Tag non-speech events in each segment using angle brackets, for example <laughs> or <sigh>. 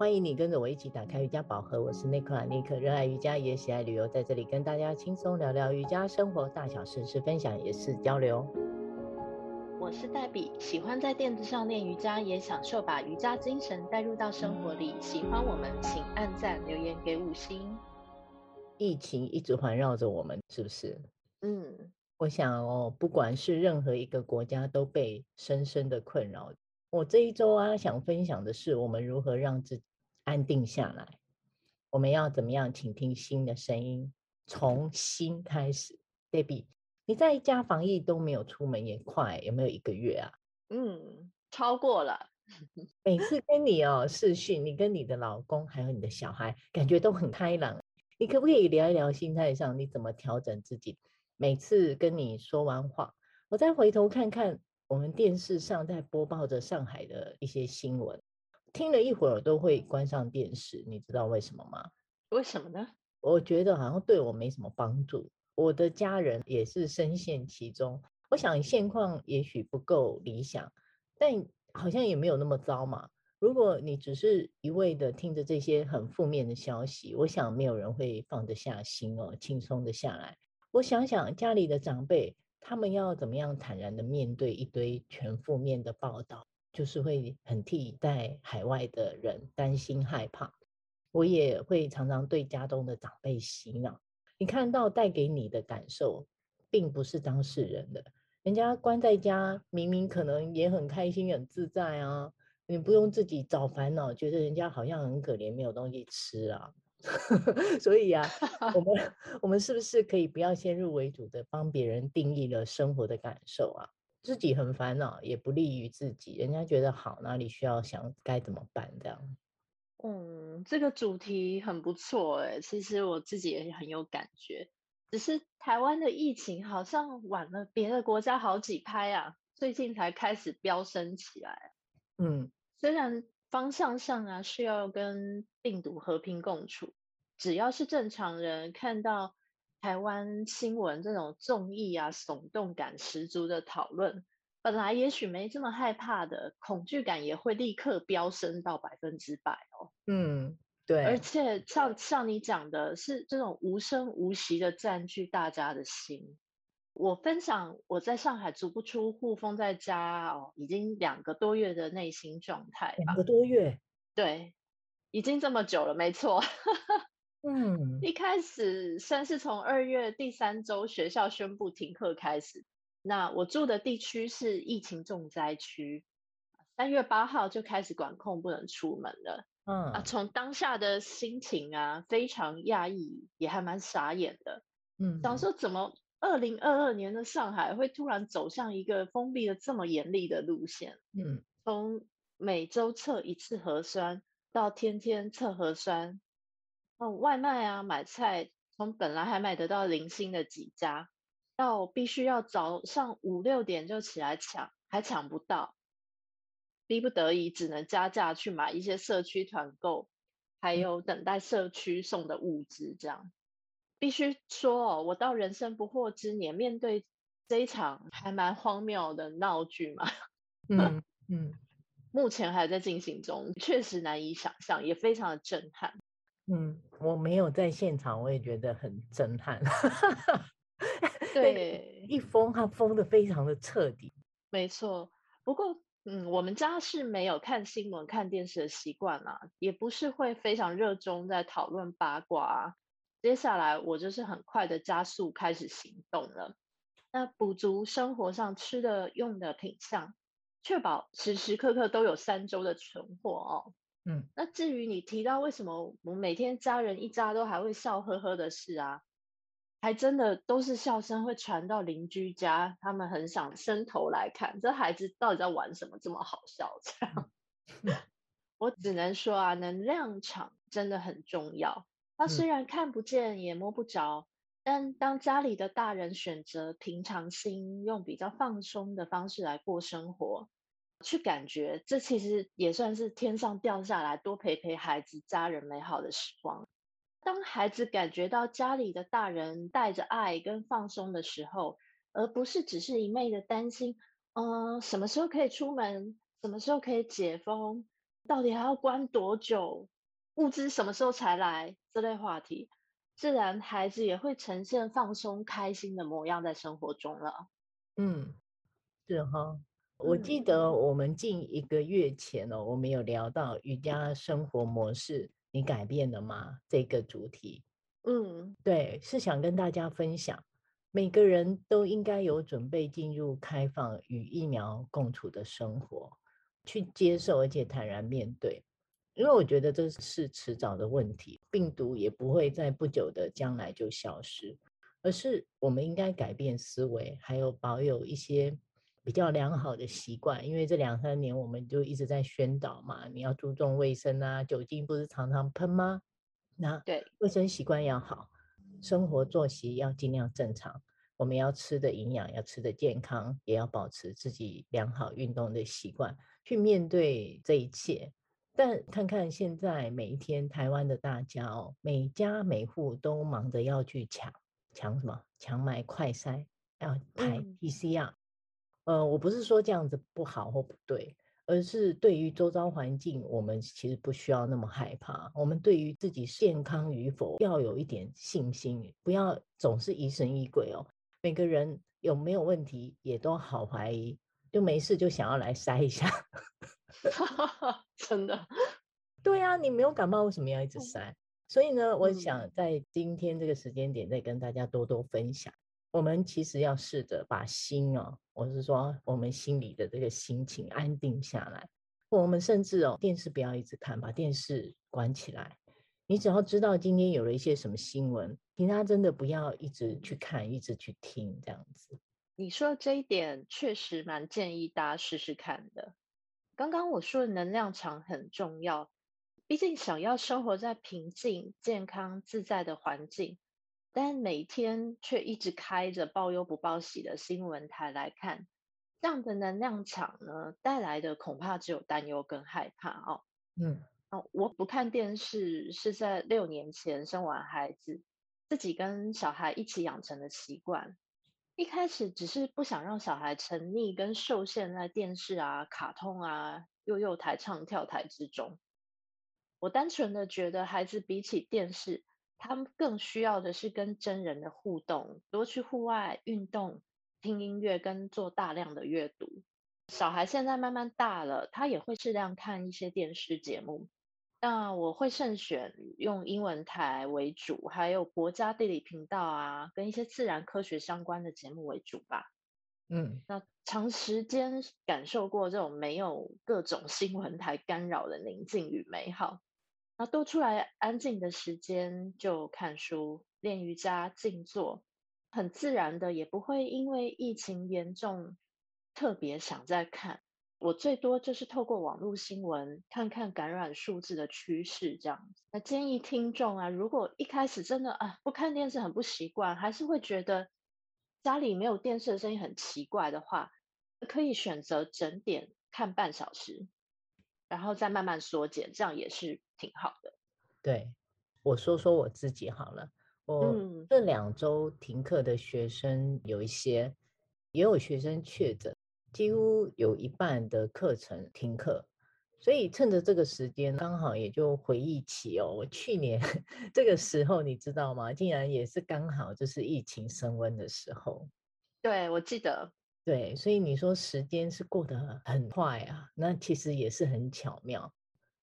欢迎你跟着我一起打开瑜伽宝盒，我是内克拉尼克，热爱瑜伽也喜爱旅游，在这里跟大家轻松聊聊瑜伽生活大小事，是分享也是交流。我是黛比，喜欢在垫子上练瑜伽，也享受把瑜伽精神带入到生活里。喜欢我们，请按赞留言给五星。疫情一直环绕着我们，是不是？嗯，我想哦，不管是任何一个国家，都被深深的困扰。我这一周啊，想分享的是我们如何让自己安定下来。我们要怎么样倾听心的声音？从心开始。Debbie，你在家防疫都没有出门也快，有没有一个月啊？嗯，超过了。每次跟你哦视讯，你跟你的老公还有你的小孩，感觉都很开朗。你可不可以聊一聊心态上你怎么调整自己？每次跟你说完话，我再回头看看。我们电视上在播报着上海的一些新闻，听了一会儿都会关上电视，你知道为什么吗？为什么呢？我觉得好像对我没什么帮助，我的家人也是深陷其中。我想现况也许不够理想，但好像也没有那么糟嘛。如果你只是一味的听着这些很负面的消息，我想没有人会放得下心哦，轻松的下来。我想想家里的长辈。他们要怎么样坦然的面对一堆全负面的报道，就是会很替在海外的人担心害怕。我也会常常对家中的长辈洗脑，你看到带给你的感受，并不是当事人的。人家关在家，明明可能也很开心、很自在啊，你不用自己找烦恼，觉得人家好像很可怜，没有东西吃啊。<laughs> 所以啊，<laughs> 我们我们是不是可以不要先入为主的帮别人定义了生活的感受啊？自己很烦恼，也不利于自己。人家觉得好，哪里需要想该怎么办这样？嗯，这个主题很不错哎，其实我自己也很有感觉。只是台湾的疫情好像晚了别的国家好几拍啊，最近才开始飙升起来。嗯，虽然。方向上啊，是要跟病毒和平共处。只要是正常人看到台湾新闻这种综艺啊，耸动感十足的讨论，本来也许没这么害怕的，恐惧感也会立刻飙升到百分之百哦。嗯，对。而且像像你讲的，是这种无声无息的占据大家的心。我分享我在上海足不出户封在家哦，已经两个多月的内心状态。两个多月，对，已经这么久了，没错。<laughs> 嗯，一开始算是从二月第三周学校宣布停课开始，那我住的地区是疫情重灾区，三月八号就开始管控，不能出门了。嗯啊，从当下的心情啊，非常讶异，也还蛮傻眼的。嗯，想说怎么？二零二二年的上海会突然走向一个封闭的这么严厉的路线，嗯，从每周测一次核酸到天天测核酸，哦，外卖啊买菜从本来还买得到零星的几家，到必须要早上五六点就起来抢，还抢不到，逼不得已只能加价去买一些社区团购，还有等待社区送的物资这样。必须说哦，我到人生不惑之年，面对这一场还蛮荒谬的闹剧嘛，<laughs> 嗯嗯，目前还在进行中，确实难以想象，也非常的震撼。嗯，我没有在现场，我也觉得很震撼。<laughs> 对，一封它封的非常的彻底。没错，不过嗯，我们家是没有看新闻、看电视的习惯啦，也不是会非常热衷在讨论八卦。接下来我就是很快的加速开始行动了，那补足生活上吃的用的品项，确保时时刻刻都有三周的存货哦。嗯，那至于你提到为什么我每天家人一家都还会笑呵呵的事啊，还真的都是笑声会传到邻居家，他们很想伸头来看这孩子到底在玩什么这么好笑这样。嗯，<laughs> 我只能说啊，能量场真的很重要。他虽然看不见也摸不着，但当家里的大人选择平常心，用比较放松的方式来过生活，去感觉，这其实也算是天上掉下来，多陪陪孩子、家人美好的时光。当孩子感觉到家里的大人带着爱跟放松的时候，而不是只是一昧的担心，嗯，什么时候可以出门，什么时候可以解封。到底还要关多久？物资什么时候才来？这类话题，自然孩子也会呈现放松、开心的模样在生活中了。嗯，是哈。我记得我们近一个月前哦，我们有聊到瑜伽生活模式，你改变了吗？这个主题。嗯，对，是想跟大家分享，每个人都应该有准备进入开放与疫苗共处的生活，去接受而且坦然面对，因为我觉得这是迟早的问题，病毒也不会在不久的将来就消失，而是我们应该改变思维，还有保有一些比较良好的习惯，因为这两三年我们就一直在宣导嘛，你要注重卫生啊，酒精不是常常喷吗？那对，卫生习惯要好，生活作息要尽量正常。我们要吃的营养，要吃的健康，也要保持自己良好运动的习惯，去面对这一切。但看看现在每一天台湾的大家哦，每家每户都忙着要去抢抢什么？抢买快筛，要排 PCR。嗯、呃，我不是说这样子不好或不对。而是对于周遭环境，我们其实不需要那么害怕。我们对于自己健康与否要有一点信心，不要总是疑神疑鬼哦。每个人有没有问题也都好怀疑，就没事就想要来筛一下。<laughs> <laughs> 真的？对啊，你没有感冒为什么要一直筛？所以呢，我想在今天这个时间点再跟大家多多分享。我们其实要试着把心哦，我是说我们心里的这个心情安定下来。我们甚至哦，电视不要一直看，把电视关起来。你只要知道今天有了一些什么新闻，其他真的不要一直去看，一直去听这样子。你说这一点确实蛮建议大家试试看的。刚刚我说的能量场很重要，毕竟想要生活在平静、健康、自在的环境。但每天却一直开着报忧不报喜的新闻台来看，这样的能量场呢，带来的恐怕只有担忧跟害怕哦。嗯，哦，我不看电视是在六年前生完孩子，自己跟小孩一起养成的习惯。一开始只是不想让小孩沉溺跟受限在电视啊、卡通啊、幼幼台唱跳台之中。我单纯的觉得孩子比起电视。他们更需要的是跟真人的互动，多去户外运动、听音乐跟做大量的阅读。小孩现在慢慢大了，他也会适量看一些电视节目。那我会慎选用英文台为主，还有国家地理频道啊，跟一些自然科学相关的节目为主吧。嗯，那长时间感受过这种没有各种新闻台干扰的宁静与美好。那多出来安静的时间，就看书、练瑜伽、静坐，很自然的，也不会因为疫情严重特别想再看。我最多就是透过网络新闻看看感染数字的趋势这样子。那建议听众啊，如果一开始真的啊不看电视很不习惯，还是会觉得家里没有电视的声音很奇怪的话，可以选择整点看半小时。然后再慢慢缩减，这样也是挺好的。对，我说说我自己好了。我这两周停课的学生有一些，嗯、也有学生确诊，几乎有一半的课程停课。所以趁着这个时间，刚好也就回忆起哦，我去年 <laughs> 这个时候你知道吗？竟然也是刚好就是疫情升温的时候。对，我记得。对，所以你说时间是过得很快啊，那其实也是很巧妙。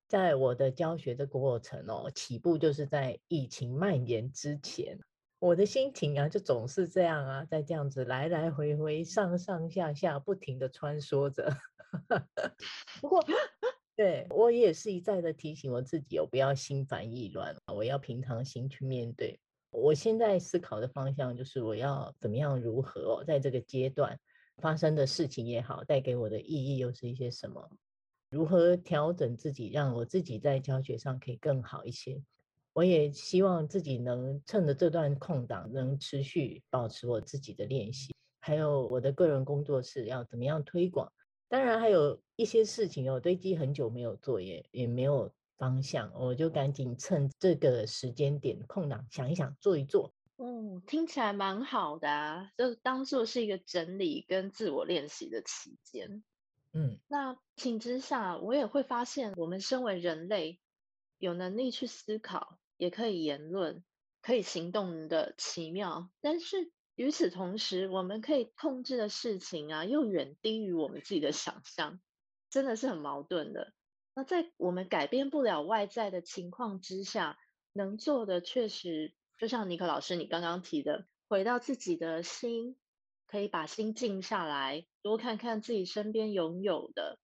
在我的教学的过程哦，起步就是在疫情蔓延之前，我的心情啊就总是这样啊，在这样子来来回回、上上下下不停的穿梭着。<laughs> 不过，对我也是一再的提醒我自己，我不要心烦意乱，我要平常心去面对。我现在思考的方向就是我要怎么样如何，在这个阶段。发生的事情也好，带给我的意义又是一些什么？如何调整自己，让我自己在教学上可以更好一些？我也希望自己能趁着这段空档，能持续保持我自己的练习，还有我的个人工作室要怎么样推广。当然，还有一些事情哦，堆积很久没有做，也也没有方向，我就赶紧趁这个时间点空档想一想，做一做。嗯，听起来蛮好的啊，就当做是一个整理跟自我练习的期间。嗯，那情之下，我也会发现，我们身为人类，有能力去思考，也可以言论，可以行动的奇妙。但是与此同时，我们可以控制的事情啊，又远低于我们自己的想象，真的是很矛盾的。那在我们改变不了外在的情况之下，能做的确实，就像尼可老师你刚刚提的，回到自己的心，可以把心静下来，多看看自己身边拥有的。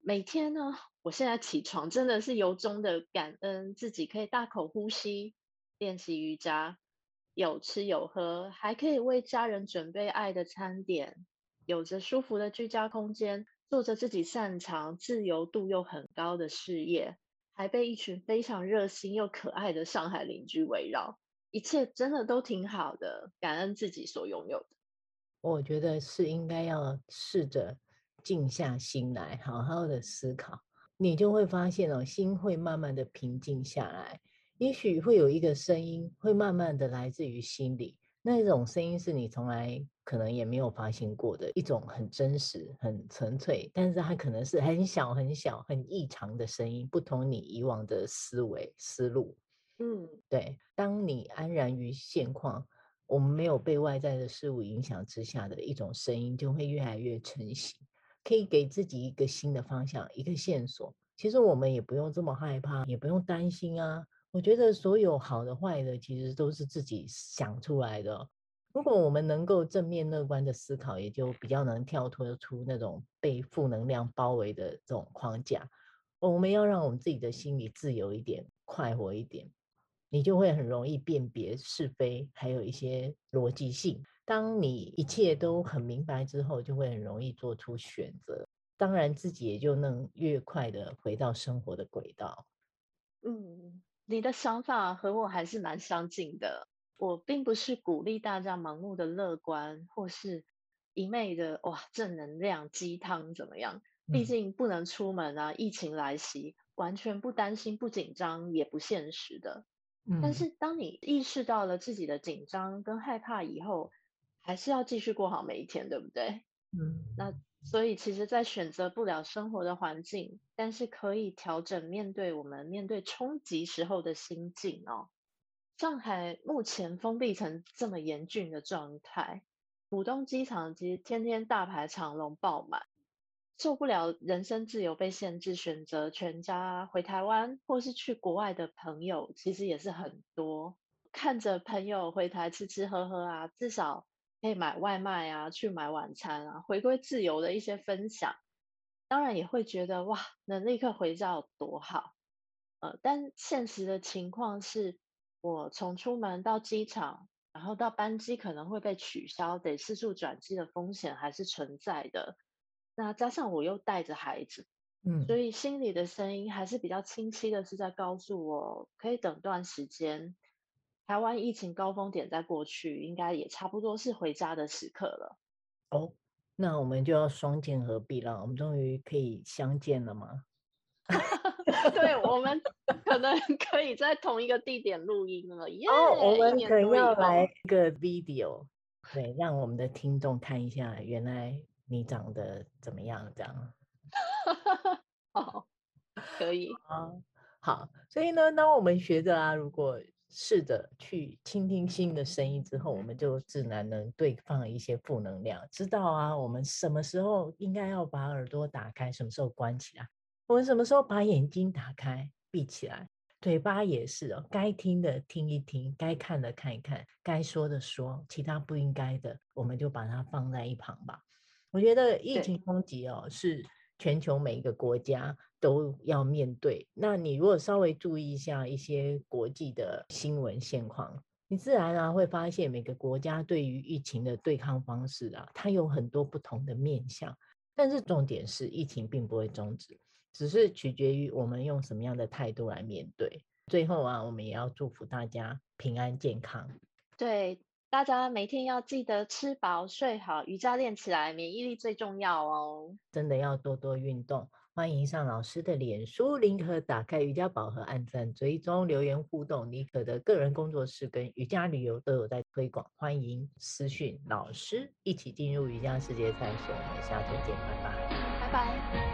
每天呢，我现在起床真的是由衷的感恩自己可以大口呼吸，练习瑜伽，有吃有喝，还可以为家人准备爱的餐点，有着舒服的居家空间，做着自己擅长、自由度又很高的事业，还被一群非常热心又可爱的上海邻居围绕，一切真的都挺好的，感恩自己所拥有的。我觉得是应该要试着静下心来，好好的思考，你就会发现哦，心会慢慢的平静下来。也许会有一个声音，会慢慢的来自于心里，那种声音是你从来可能也没有发现过的一种很真实、很纯粹，但是它可能是很小、很小、很异常的声音，不同你以往的思维思路。嗯，对，当你安然于现况。我们没有被外在的事物影响之下的一种声音，就会越来越成型，可以给自己一个新的方向，一个线索。其实我们也不用这么害怕，也不用担心啊。我觉得所有好的坏的，其实都是自己想出来的。如果我们能够正面乐观的思考，也就比较能跳脱出那种被负能量包围的这种框架。我们要让我们自己的心里自由一点，快活一点。你就会很容易辨别是非，还有一些逻辑性。当你一切都很明白之后，就会很容易做出选择。当然，自己也就能越快的回到生活的轨道。嗯，你的想法和我还是蛮相近的。我并不是鼓励大家盲目的乐观，或是一昧的哇正能量鸡汤怎么样？毕竟不能出门啊，疫情来袭，完全不担心、不紧张也不现实的。但是，当你意识到了自己的紧张跟害怕以后，还是要继续过好每一天，对不对？嗯，那所以，其实，在选择不了生活的环境，但是可以调整面对我们面对冲击时候的心境哦。上海目前封闭成这么严峻的状态，浦东机场其实天天大排长龙爆满。受不了人身自由被限制，选择全家回台湾或是去国外的朋友，其实也是很多。看着朋友回台吃吃喝喝啊，至少可以买外卖啊，去买晚餐啊，回归自由的一些分享，当然也会觉得哇，能立刻回家有多好。呃，但现实的情况是，我从出门到机场，然后到班机可能会被取消，得四处转机的风险还是存在的。那加上我又带着孩子，嗯，所以心里的声音还是比较清晰的，是在告诉我，可以等段时间，台湾疫情高峰点在过去，应该也差不多是回家的时刻了。哦，那我们就要双剑合璧了，我们终于可以相见了吗？<laughs> 对，我们可能可以在同一个地点录音了。耶、哦，我们可能要来一个 video，对，让我们的听众看一下，原来。你长得怎么样？这样，<laughs> 好，可以啊，好。所以呢，当我们学着啊，如果试着去倾听新的声音之后，我们就自然能对抗一些负能量。知道啊，我们什么时候应该要把耳朵打开，什么时候关起来？我们什么时候把眼睛打开，闭起来？嘴巴也是哦，该听的听一听，该看的看一看，该说的说，其他不应该的，我们就把它放在一旁吧。我觉得疫情冲击哦，是全球每一个国家都要面对。那你如果稍微注意一下一些国际的新闻现况，你自然啊会发现每个国家对于疫情的对抗方式啊，它有很多不同的面向。但是重点是，疫情并不会终止，只是取决于我们用什么样的态度来面对。最后啊，我们也要祝福大家平安健康。对。大家每天要记得吃饱睡好，瑜伽练起来，免疫力最重要哦。真的要多多运动。欢迎上老师的脸书，林可打开瑜伽宝盒，按赞追踪留言互动。林可的个人工作室跟瑜伽旅游都有在推广，欢迎私讯老师，一起进入瑜伽世界探索。我们下周见，拜拜。拜拜。